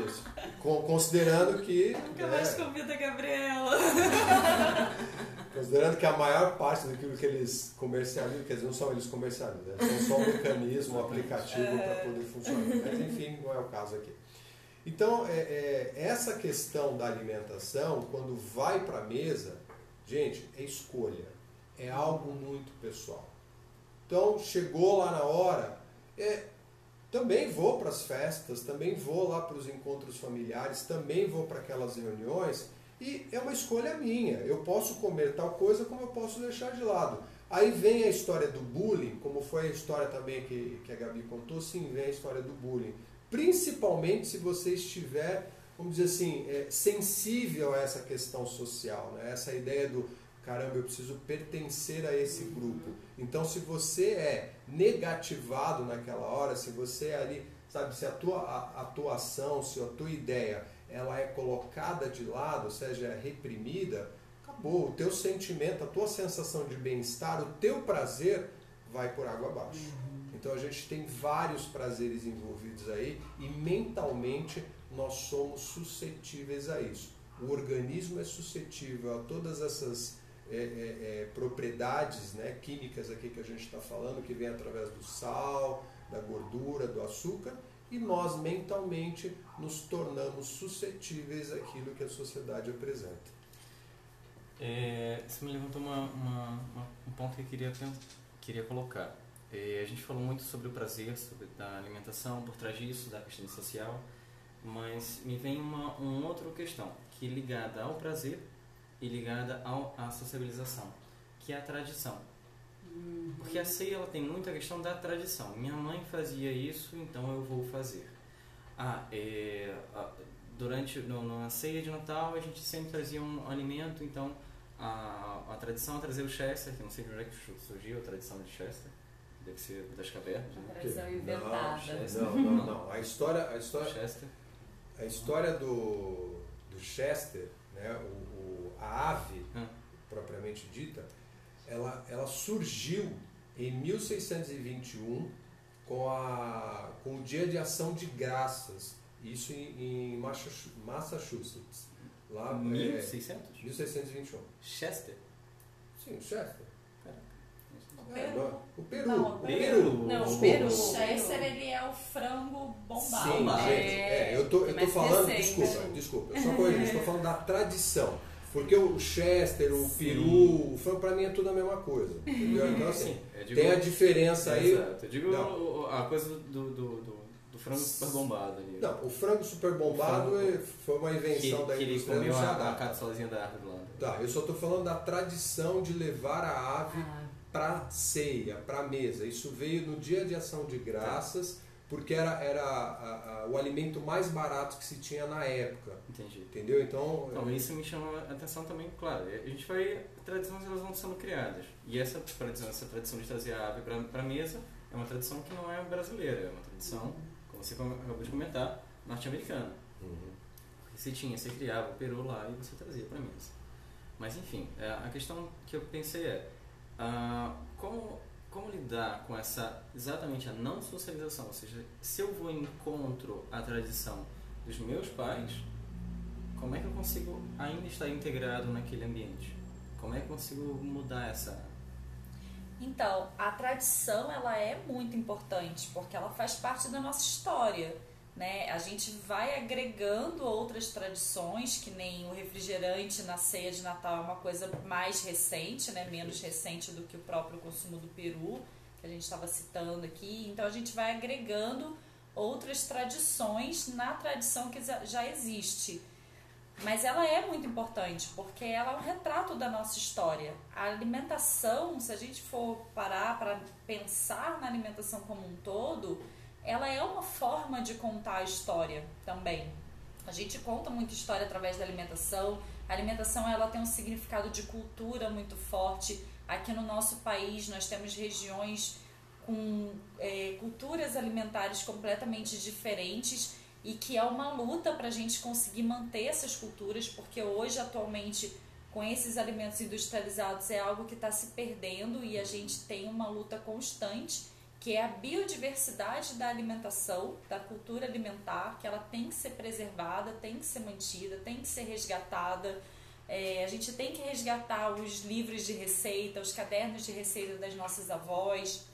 B: isso. considerando que.
D: Nunca né, mais convida a Gabriela.
B: Considerando que a maior parte daquilo que eles comercializam, quer dizer, não são eles comercializam, né? são só um mecanismo, um aplicativo é. para poder funcionar. Mas enfim, não é o caso aqui. Então, é, é, essa questão da alimentação, quando vai para a mesa, gente, é escolha. É algo muito pessoal. Então, chegou lá na hora, é, também vou para as festas, também vou lá para os encontros familiares, também vou para aquelas reuniões, e é uma escolha minha. Eu posso comer tal coisa como eu posso deixar de lado. Aí vem a história do bullying, como foi a história também que, que a Gabi contou, sim, vem a história do bullying principalmente se você estiver, vamos dizer assim, é, sensível a essa questão social, né? essa ideia do caramba, eu preciso pertencer a esse grupo. Então, se você é negativado naquela hora, se você é ali, sabe, se a tua atuação, se a tua ideia, ela é colocada de lado, ou seja, é reprimida, acabou. O teu sentimento, a tua sensação de bem-estar, o teu prazer vai por água abaixo. Então a gente tem vários prazeres envolvidos aí e mentalmente nós somos suscetíveis a isso. O organismo é suscetível a todas essas é, é, é, propriedades né, químicas aqui que a gente está falando, que vem através do sal, da gordura, do açúcar, e nós mentalmente nos tornamos suscetíveis àquilo que a sociedade apresenta.
C: É, você me levantou uma, uma, uma, um ponto que eu queria, queria colocar. É, a gente falou muito sobre o prazer, sobre a alimentação, por trás disso, da questão social, mas me vem uma, uma outra questão, que é ligada ao prazer e ligada ao, à sociabilização, que é a tradição. Porque a ceia ela tem muita questão da tradição. Minha mãe fazia isso, então eu vou fazer. Ah, é, durante no, na ceia de Natal a gente sempre trazia um alimento, então a, a tradição é trazer o Chester, que não sei de onde é que surgiu a tradição de Chester. Deve ser das cavernas, né?
E: Tradição inventada.
B: Não, não, não. A história, a história,
C: Chester.
B: a história do, do Chester, né, o, o- a ave
C: Ah.
B: propriamente dita, ela, ela surgiu em 1621 com, a, com o Dia de Ação de Graças, isso em, em Massachu- Massachusetts, lá é,
C: 1600?
B: 1621.
C: Chester?
B: Sim, o Chester.
D: O
B: É,
D: Peru.
B: não, o Peru.
D: Não,
B: o
C: Peru.
E: Não, o. Peru.
D: O Chester, ele é o frango bombado.
B: Sim, gente. É, eu tô, eu tô falando,
E: recente.
B: desculpa, desculpa, eu só corrigindo, estou falando da tradição. Porque o Chester, o Peru, o frango pra mim é tudo a mesma coisa. Entendeu? Então assim,
C: Sim, *laughs* eu digo-
B: tem a diferença aí.
C: Exato. Eu digo
B: Não.
C: a coisa do, do, do, do frango super bombado ali.
B: Não, o frango super bombado
C: frango-
B: é- foi uma
C: que,
B: invenção da
C: que ele
B: indústria,
C: comeu
B: não se
C: a, a da árvore lá.
B: Tá, eu só estou falando da tradição de levar a ave
E: Ah,
B: para ceia, para mesa. Isso veio no dia de ação de graças, porque era, era a- a- o alimento mais barato que se tinha na época.
C: Entendi.
B: Entendeu? Então,
C: Não, isso me chama a atenção também, claro. A gente vai. Tradições elas vão sendo criadas. E essa tradição, essa tradição de trazer a ave para a mesa é uma tradição que não é brasileira, é uma tradição, como você acabou de comentar, norte-americana.
B: Uhum.
C: Você tinha, você criava o peru lá e você trazia para mesa. Mas enfim, é, a questão que eu pensei é ah, como, como lidar com essa exatamente a não socialização, ou seja, se eu vou encontro à tradição dos meus pais, como é que eu consigo ainda estar integrado naquele ambiente? Como é que eu consigo mudar essa?
D: Então, a tradição ela é muito importante porque ela faz parte da nossa história, né? A gente vai agregando outras tradições, que nem o refrigerante na ceia de Natal é uma coisa mais recente, né? Menos recente do que o próprio consumo do peru, que a gente estava citando aqui. Então, a gente vai agregando outras tradições na tradição que já- já existe. Mas ela é muito importante porque ela é um retrato da nossa história. A alimentação, se a gente for parar para pensar na alimentação como um todo, ela é uma forma de contar a história também. A gente conta muita história através da alimentação. A alimentação ela tem um significado de cultura muito forte. Aqui no nosso país nós temos regiões com eh, culturas alimentares completamente diferentes e que é uma luta para a gente conseguir manter essas culturas, porque hoje, atualmente, com esses alimentos industrializados, é algo que está se perdendo e a gente tem uma luta constante, que é a biodiversidade da alimentação, da cultura alimentar, que ela tem que ser preservada, tem que ser mantida, tem que ser resgatada. É, a gente tem que resgatar os livros de receita, os cadernos de receita das nossas avós.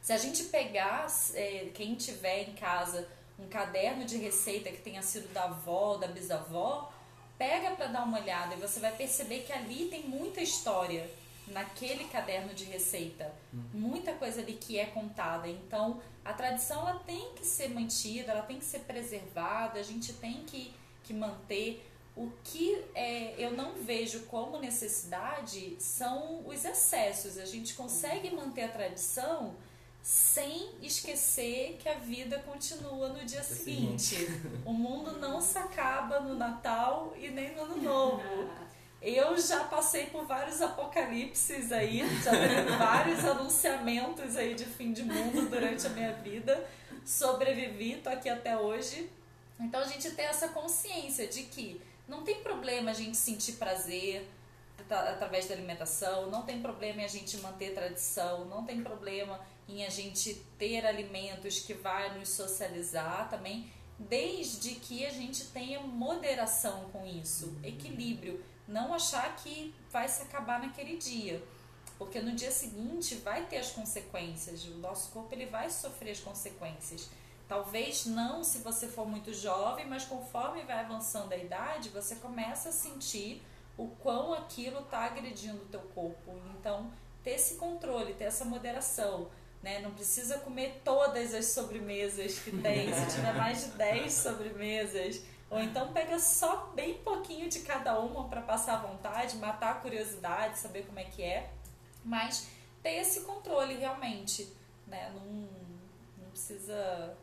D: Se a gente pegar, é, quem tiver em casa, um caderno de receita que tenha sido da avó, da bisavó, pega para dar uma olhada e você vai perceber que ali tem muita história naquele caderno de receita, muita coisa ali que é contada. Então, a tradição ela tem que ser mantida, ela tem que ser preservada, a gente tem que, que manter. O que é, eu não vejo como necessidade são os excessos. A gente consegue manter a tradição sem esquecer que a vida continua no dia seguinte. O mundo não se acaba no Natal e nem no Ano Novo. *laughs* Eu já passei por vários apocalipses aí, já teve *laughs* vários anunciamentos aí de fim de mundo durante a minha vida. Sobrevivi, tô aqui até hoje. Então a gente tem essa consciência de que não tem problema a gente sentir prazer atra- através da alimentação, não tem problema em a gente manter tradição, não tem problema em a gente ter alimentos que vai nos socializar também, desde que a gente tenha moderação com isso, equilíbrio, não achar que vai se acabar naquele dia, porque no dia seguinte vai ter as consequências, o nosso corpo ele vai sofrer as consequências. Talvez não se você for muito jovem, mas conforme vai avançando a idade, você começa a sentir o quão aquilo está agredindo o teu corpo. Então, ter esse controle, ter essa moderação. Né? Não precisa comer todas as sobremesas que tem, se tiver mais de 10 sobremesas. Ou então pega só bem pouquinho de cada uma para passar à vontade, matar a curiosidade, saber como é que é. Mas ter esse controle realmente, né? Não, não precisa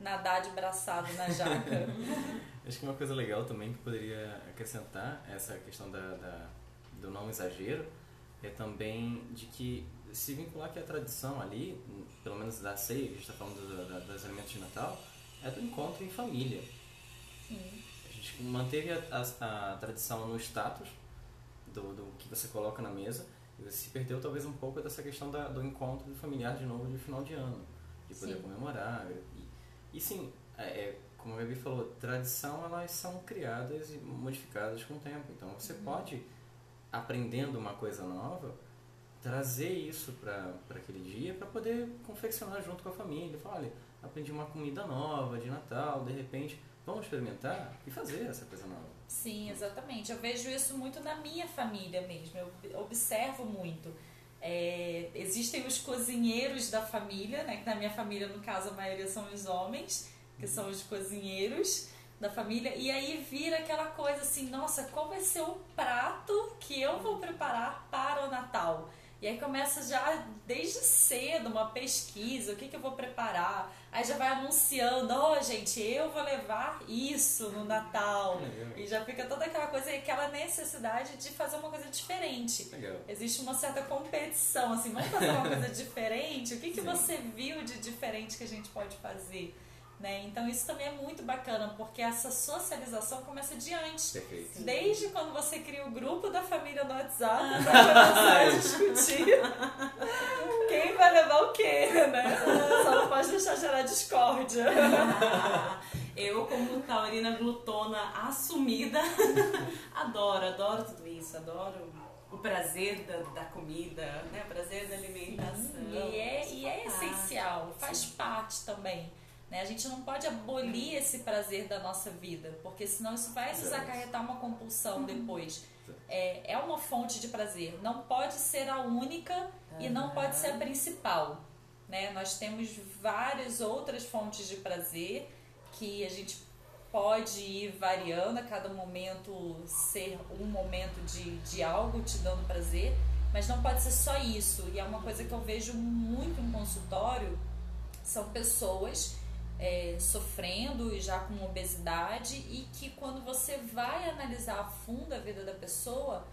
D: nadar de braçado na jaca. *laughs*
C: Acho que uma coisa legal também que poderia acrescentar essa questão da, da, do não exagero é também de que se vincular que a tradição ali, pelo menos da ceia, que a gente está falando da, dos alimentos de Natal, é do encontro em família.
D: Sim.
C: A gente manteve a, a, a tradição no status do, do que você coloca na mesa e você se perdeu talvez um pouco dessa questão da, do encontro familiar de novo de final de ano, de poder
D: Sim.
C: comemorar. E, e sim, é, é, como a Gabi falou, tradição elas são criadas e modificadas com o tempo. Então você pode, aprendendo uma coisa nova, trazer isso para aquele dia para poder confeccionar junto com a família. Falar, olha, aprendi uma comida nova de Natal, de repente, vamos experimentar e fazer essa coisa nova.
D: Sim, exatamente. Eu vejo isso muito na minha família mesmo. Eu observo muito. É, existem os cozinheiros da família, né? Que na minha família, no caso, a maioria são os homens, que são os cozinheiros da família. E aí vira aquela coisa assim, nossa, qual vai ser o prato que eu vou preparar para o Natal? E aí começa já desde cedo uma pesquisa, o que, que eu vou preparar. Aí já vai anunciando, ó, oh, gente, eu vou levar isso no Natal.
C: Legal.
D: E já fica toda aquela coisa, aquela necessidade de fazer uma coisa diferente.
C: Legal.
D: Existe uma certa competição, assim, vamos fazer uma *laughs* coisa diferente? O que, que
C: Sim.
D: você viu de diferente que a gente pode fazer? Né? Então isso também é muito bacana, porque essa socialização começa de antes.
C: Perfeito.
D: Desde quando você cria o grupo da família no WhatsApp, pra começar a *laughs* discutir quem vai levar o quê, né? Só não pode deixar gerar discórdia. *laughs*
E: Eu, como taurina glutona assumida, *laughs* adoro, adoro tudo isso, adoro o prazer da, da comida, né? o prazer da alimentação.
D: E é, e é essencial, faz parte também. Né? A gente não pode abolir esse prazer da nossa vida, porque senão isso vai nos acarretar uma compulsão depois. É, é uma fonte de prazer, não pode ser a única e não
E: Aham.
D: pode ser a principal. Né? Nós temos várias outras fontes de prazer que a gente pode ir variando a cada momento ser um momento de, de algo te dando prazer, mas não pode ser só isso. E é uma coisa que eu vejo muito em consultório, são pessoas é, sofrendo e já com obesidade e que quando você vai analisar a fundo a vida da pessoa,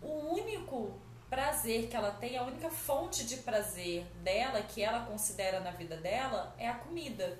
D: o único prazer que ela tem, a única fonte de prazer dela, que ela considera na vida dela, é a comida.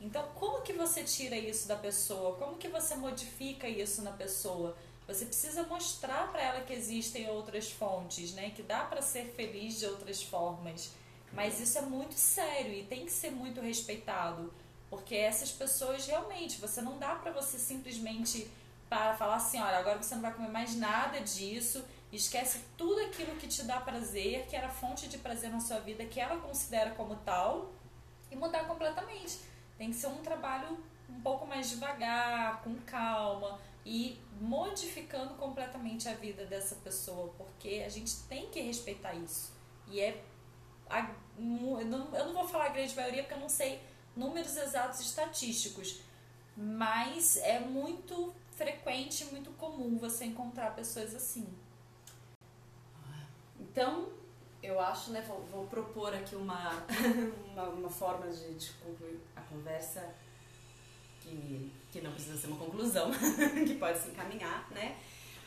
D: Então, como que você tira isso da pessoa? Como que você modifica isso na pessoa? Você precisa mostrar para ela que existem outras fontes, né? Que dá para ser feliz de outras formas. Mas isso é muito sério e tem que ser muito respeitado, porque essas pessoas realmente, você não dá para você simplesmente para falar assim, olha, agora você não vai comer mais nada disso, esquece tudo aquilo que te dá prazer, que era fonte de prazer na sua vida, que ela considera como tal, e mudar completamente. Tem que ser um trabalho um pouco mais devagar, com calma e modificando completamente a vida dessa pessoa, porque a gente tem que respeitar isso. E é. a- eu não vou falar a grande maioria porque eu não sei números exatos estatísticos, mas é muito frequente, muito comum você encontrar pessoas assim.
E: Então, eu acho, né, vou, vou propor aqui uma, *laughs* uma, uma forma de, de concluir a conversa que, que não precisa ser uma conclusão, *laughs* que pode se encaminhar, né?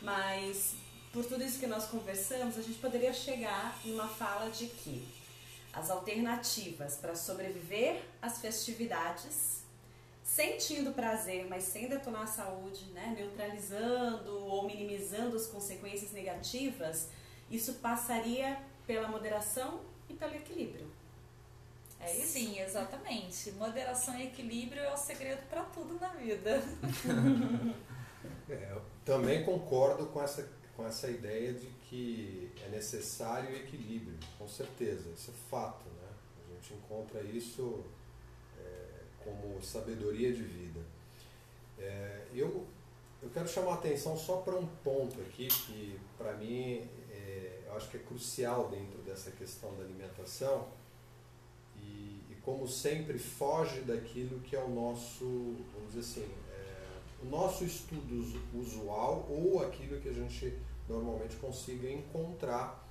E: Mas por tudo isso que nós conversamos, a gente poderia chegar numa fala de que as alternativas para sobreviver às festividades, sentindo prazer, mas sem detonar a saúde, né? neutralizando ou minimizando as consequências negativas, isso passaria pela moderação e pelo equilíbrio. É isso?
D: Sim, exatamente. Moderação e equilíbrio é o segredo para tudo na vida. *laughs*
B: É, eu também concordo com essa, com essa ideia de que é necessário equilíbrio, com certeza, isso é fato. Né? A gente encontra isso é, como sabedoria de vida. É, eu, eu quero chamar a atenção só para um ponto aqui que, para mim, é, eu acho que é crucial dentro dessa questão da alimentação e, e como sempre foge daquilo que é o nosso, vamos dizer assim, é, o nosso estudo usu- usual ou aquilo que a gente normalmente consiga encontrar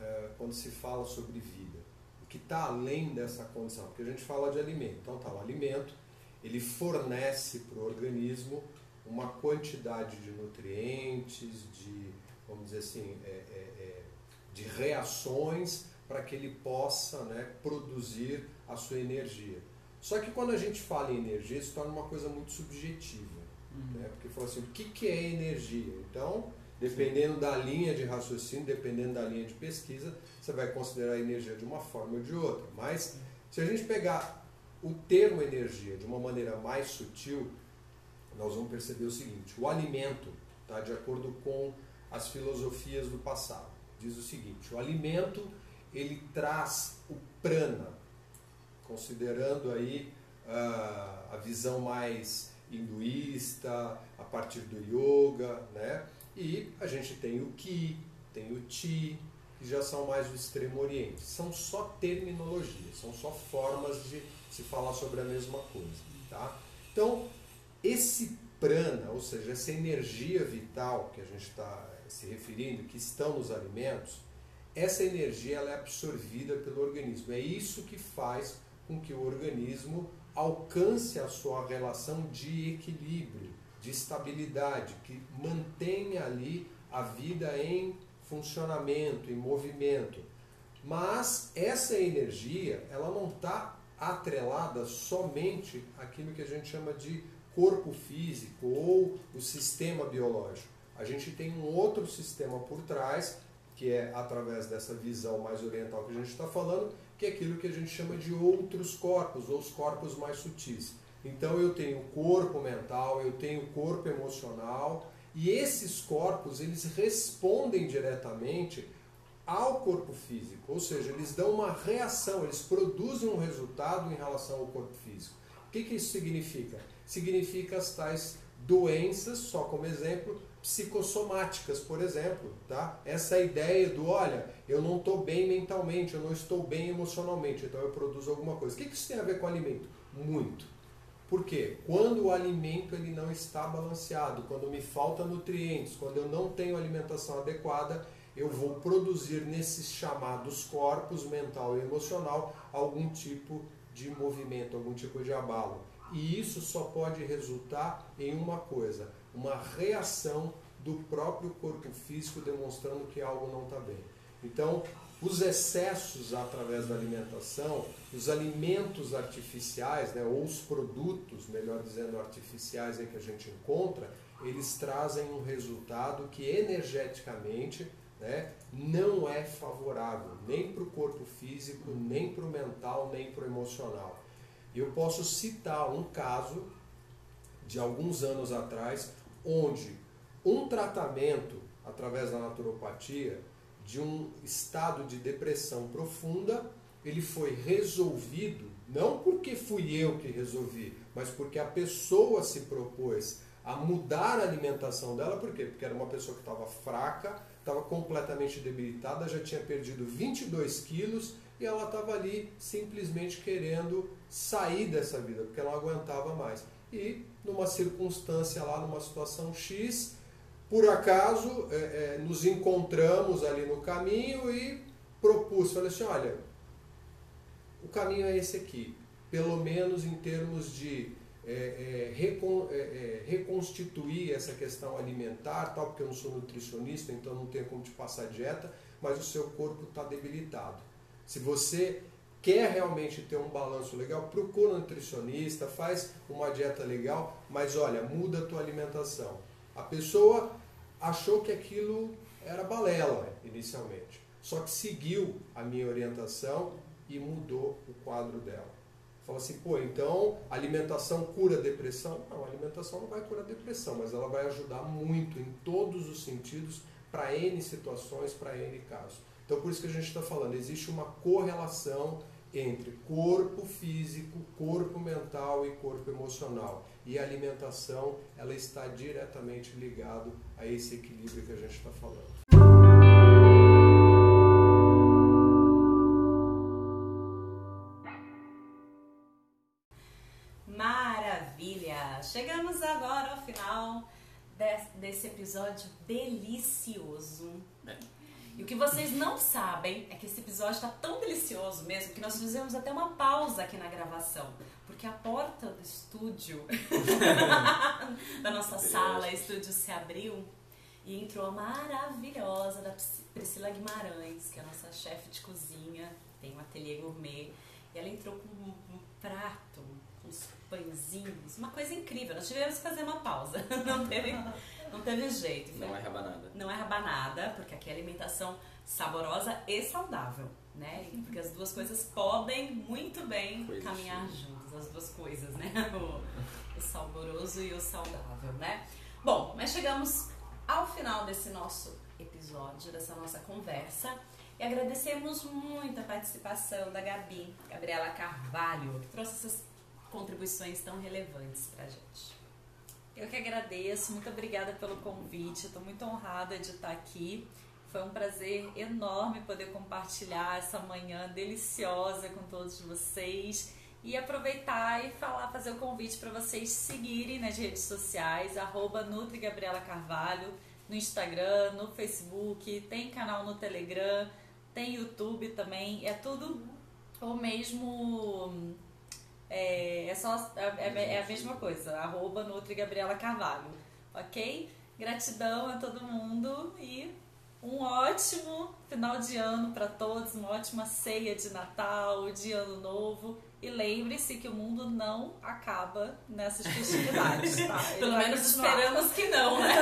B: é, quando se fala sobre vida? O que está além dessa condição? Porque a gente fala de alimento. Então tá, o alimento ele fornece para o organismo uma quantidade de nutrientes, de, vamos dizer assim, é, é, é de reações para que ele possa né, produzir a sua energia. Só que quando a gente fala em energia, isso torna uma coisa muito subjetiva. Uhum. Né? Porque fala assim, o que, que é energia? Então, dependendo da linha de raciocínio, dependendo da linha de pesquisa, você vai considerar a energia de uma forma ou de outra. Mas se a gente pegar o termo energia de uma maneira mais sutil, nós vamos perceber o seguinte: o alimento, tá, de acordo com as filosofias do passado, diz o seguinte: o alimento ele traz o prana, considerando aí uh, a visão mais hinduísta, a partir do yoga, né? E a gente tem o ki, tem o ti, que já são mais do extremo oriente. São só terminologias, são só formas de se falar sobre a mesma coisa, tá? Então, esse prana, ou seja, essa energia vital que a gente está se referindo, que estão nos alimentos, essa energia ela é absorvida pelo organismo. É isso que faz com que o organismo alcance a sua relação de equilíbrio, de estabilidade, que mantenha ali a vida em funcionamento, em movimento. Mas essa energia, ela não está atrelada somente àquilo que a gente chama de corpo físico ou o sistema biológico. A gente tem um outro sistema por trás, que é através dessa visão mais oriental que a gente está falando, que é aquilo que a gente chama de outros corpos, ou os corpos mais sutis. Então eu tenho o corpo mental, eu tenho o corpo emocional, e esses corpos eles respondem diretamente ao corpo físico, ou seja, eles dão uma reação, eles produzem um resultado em relação ao corpo físico. O que, que isso significa? significa as tais doenças, só como exemplo, psicossomáticas, por exemplo, tá? Essa ideia do, olha, eu não estou bem mentalmente, eu não estou bem emocionalmente, então eu produzo alguma coisa. O que isso tem a ver com alimento? Muito. Por quê? Quando o alimento ele não está balanceado, quando me falta nutrientes, quando eu não tenho alimentação adequada, eu vou produzir nesses chamados corpos mental e emocional algum tipo de movimento, algum tipo de abalo. E isso só pode resultar em uma coisa: uma reação do próprio corpo físico demonstrando que algo não está bem. Então, os excessos através da alimentação, os alimentos artificiais, né, ou os produtos, melhor dizendo, artificiais que a gente encontra, eles trazem um resultado que energeticamente né, não é favorável nem para o corpo físico, nem para o mental, nem para o emocional. Eu posso citar um caso de alguns anos atrás, onde um tratamento através da naturopatia de um estado de depressão profunda, ele foi resolvido não porque fui eu que resolvi, mas porque a pessoa se propôs a mudar a alimentação dela, por quê? Porque era uma pessoa que estava fraca, estava completamente debilitada, já tinha perdido 22 quilos e ela estava ali simplesmente querendo sair dessa vida, porque ela não aguentava mais. E numa circunstância lá, numa situação X, por acaso é, é, nos encontramos ali no caminho e propus, falei assim, olha, o caminho é esse aqui, pelo menos em termos de é, é recon, é, é, reconstituir essa questão alimentar, tal, porque eu não sou nutricionista, então não tenho como te passar dieta, mas o seu corpo está debilitado. Se você quer realmente ter um balanço legal, procura um nutricionista, faz uma dieta legal, mas olha, muda a tua alimentação. A pessoa achou que aquilo era balela inicialmente, só que seguiu a minha orientação e mudou o quadro dela. Fala assim, pô, então alimentação cura depressão? Não, alimentação não vai curar depressão, mas ela vai ajudar muito em todos os sentidos para N situações, para N casos. Então, por isso que a gente está falando, existe uma correlação entre corpo físico, corpo mental e corpo emocional. E a alimentação, ela está diretamente ligado a esse equilíbrio que a gente está falando.
E: Maravilha! Chegamos agora ao final desse episódio delicioso. E o que vocês não sabem é que esse episódio está tão delicioso mesmo que nós fizemos até uma pausa aqui na gravação. Porque a porta do estúdio, *laughs* da nossa sala, estúdio se abriu e entrou a maravilhosa da Priscila Guimarães, que é a nossa chefe de cozinha, tem um ateliê gourmet. E ela entrou com um, prato, uns pãezinhos, uma coisa incrível. Nós tivemos que fazer uma pausa, *laughs* não teve, não teve jeito.
C: Não é rabanada.
E: Não é rabanada, porque aqui é alimentação saborosa e saudável, né? Porque as duas coisas podem muito bem caminhar juntas, as duas coisas, né? *laughs* O, o saboroso e o saudável, né? Bom, mas chegamos ao final desse nosso episódio, dessa nossa conversa. E agradecemos muito a participação da Gabi, Gabriela Carvalho, que trouxe essas contribuições tão relevantes para a gente.
D: Eu que agradeço, muito obrigada pelo convite, estou muito honrada de estar aqui. Foi um prazer enorme poder compartilhar essa manhã deliciosa com todos vocês e aproveitar e falar, fazer o convite para vocês seguirem nas redes sociais, arroba Nutri Gabriela Carvalho, no Instagram, no Facebook, tem canal no Telegram, tem YouTube também, é tudo o mesmo. É, é só é, é a mesma coisa, arroba Nutri Gabriela Carvalho, ok? Gratidão a todo mundo e um ótimo final de ano para todos, uma ótima ceia de Natal, de Ano Novo. E lembre-se que o mundo não acaba nessas festividades, tá? *laughs*
E: Pelo menos esperamos que não, né?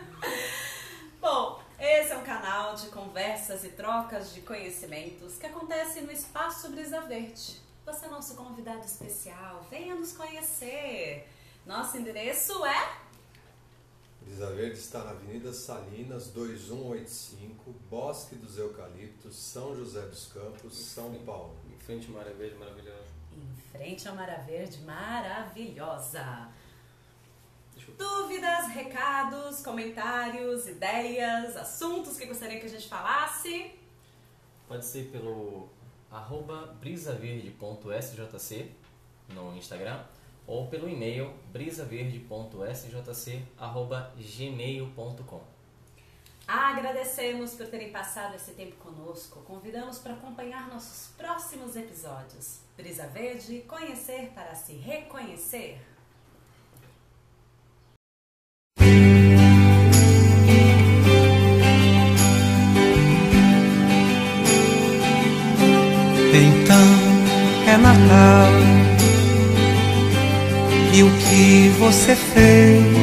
E: *laughs* Bom, esse é um canal de conversas e trocas de conhecimentos que acontece no Espaço Brisa Verde. Você é nosso convidado especial, venha nos conhecer. Nosso endereço é
B: Brisa Verde está na Avenida Salinas, 2185, Bosque dos Eucaliptos, São José dos Campos, São Paulo.
C: Em frente à Mara Verde maravilhosa.
E: Em frente à Mara Verde maravilhosa. Dúvidas, recados, comentários, ideias, assuntos que gostaria que a gente falasse?
C: Pode ser pelo arroba brisaverde.sjc no Instagram ou pelo e-mail brisaverde.sjc.gmail.com.
E: Agradecemos por terem passado esse tempo conosco. Convidamos para acompanhar nossos próximos episódios. Brisa Verde, conhecer para se reconhecer.
F: Natal. E o que você fez